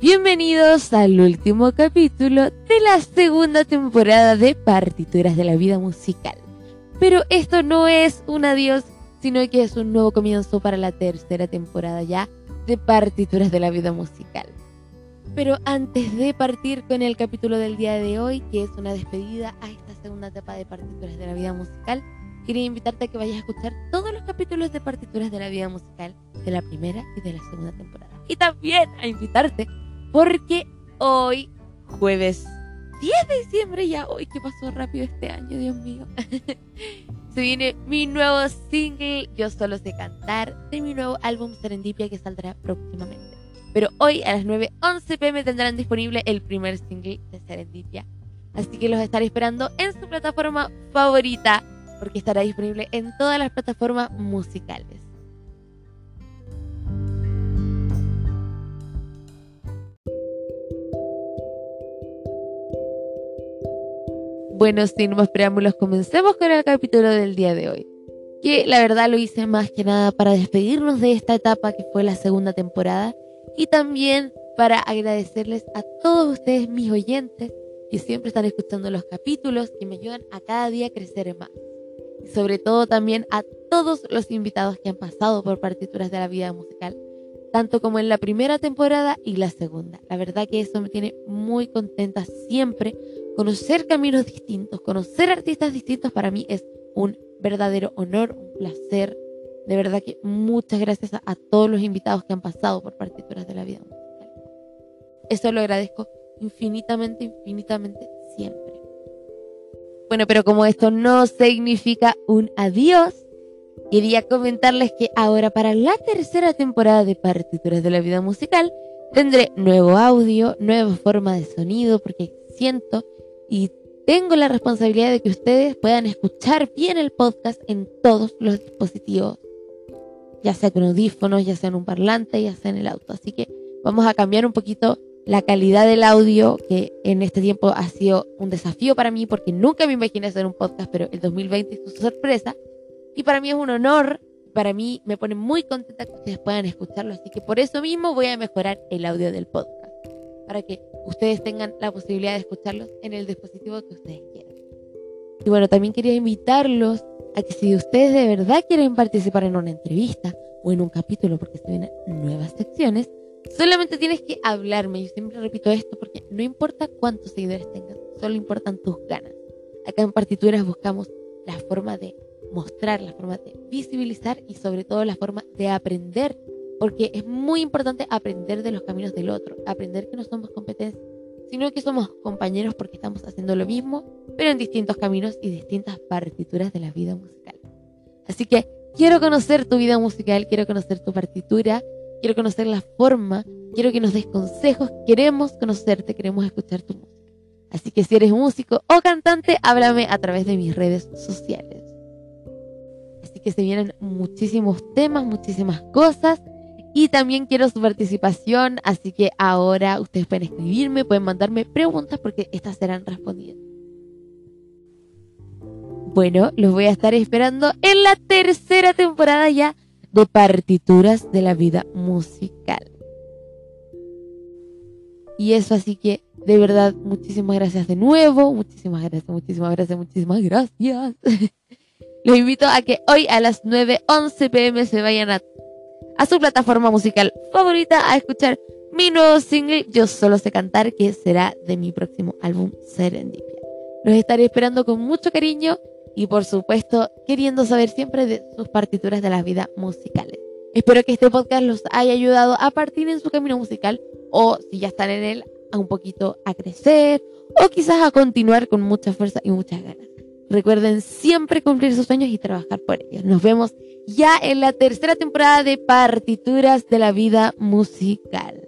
Bienvenidos al último capítulo de la segunda temporada de Partituras de la Vida Musical. Pero esto no es un adiós, sino que es un nuevo comienzo para la tercera temporada ya de Partituras de la Vida Musical. Pero antes de partir con el capítulo del día de hoy, que es una despedida a esta segunda etapa de Partituras de la Vida Musical, quería invitarte a que vayas a escuchar todos los capítulos de Partituras de la Vida Musical de la primera y de la segunda temporada. Y también a invitarte porque hoy, jueves 10 de diciembre, ya hoy que pasó rápido este año, Dios mío. Se viene mi nuevo single, Yo solo sé cantar, de mi nuevo álbum Serendipia que saldrá próximamente. Pero hoy a las 9.11 pm tendrán disponible el primer single de Serendipia. Así que los estaré esperando en su plataforma favorita, porque estará disponible en todas las plataformas musicales. Bueno, sin más preámbulos, comencemos con el capítulo del día de hoy. Que la verdad lo hice más que nada para despedirnos de esta etapa que fue la segunda temporada y también para agradecerles a todos ustedes, mis oyentes, que siempre están escuchando los capítulos, y me ayudan a cada día a crecer más. Sobre todo también a todos los invitados que han pasado por partituras de la vida musical, tanto como en la primera temporada y la segunda. La verdad que eso me tiene muy contenta siempre conocer caminos distintos, conocer artistas distintos para mí es un verdadero honor, un placer. De verdad que muchas gracias a, todos los invitados que han pasado por partituras de la vida musical. Eso lo agradezco infinitamente, infinitamente siempre. Bueno, pero como esto no significa un adiós, quería comentarles que ahora para la tercera temporada de Partituras de la Vida Musical tendré nuevo audio, nueva forma de sonido, porque siento y tengo la responsabilidad de que ustedes puedan escuchar bien el podcast en todos los dispositivos, ya sea con audífonos, ya sea en un parlante, ya sea en el auto. Así que vamos a cambiar un poquito la calidad del audio, que en este tiempo ha sido un desafío para mí porque nunca me imaginé hacer un podcast, pero el 2020 es su sorpresa. Y para mí es un honor, para mí me pone muy contenta que ustedes puedan escucharlo, así que por eso mismo voy a mejorar el audio del podcast para que ustedes tengan la posibilidad de escucharlos en el dispositivo que ustedes quieran. Y bueno, también quería invitarlos a que si ustedes de verdad quieren participar en una entrevista o en un capítulo, porque se vienen nuevas secciones, solamente tienes que hablarme. Yo siempre repito esto porque no importa cuántos seguidores tengas, solo importan tus ganas. Acá en Partituras buscamos la forma de mostrar, la forma de visibilizar y sobre todo la forma de aprender porque es muy importante aprender de los caminos del otro, aprender que no somos competencia, sino que somos compañeros porque estamos haciendo lo mismo, pero en distintos caminos y distintas partituras de la vida musical. Así que quiero conocer tu vida musical, quiero conocer tu partitura, quiero conocer la forma, quiero que nos des consejos, queremos conocerte, queremos escuchar tu música. Así que si eres músico o cantante, háblame a través de mis redes sociales. Así que se vienen muchísimos temas, muchísimas cosas. Y también quiero su participación, así que ahora ustedes pueden escribirme, pueden mandarme preguntas porque estas serán respondidas. Bueno, los voy a estar esperando en la tercera temporada ya de Partituras de la Vida Musical. Y eso así que de verdad muchísimas gracias de nuevo, muchísimas gracias, muchísimas gracias, muchísimas gracias. Los invito a que hoy a las 9.11 pm se vayan a a su plataforma musical favorita a escuchar mi nuevo single Yo solo sé cantar que será de mi próximo álbum Serendipia. Los estaré esperando con mucho cariño y por supuesto queriendo saber siempre de sus partituras de las vidas musicales. Espero que este podcast los haya ayudado a partir en su camino musical o si ya están en él a un poquito a crecer o quizás a continuar con mucha fuerza y muchas ganas. Recuerden siempre cumplir sus sueños y trabajar por ellos. Nos vemos ya en la tercera temporada de Partituras de la Vida Musical.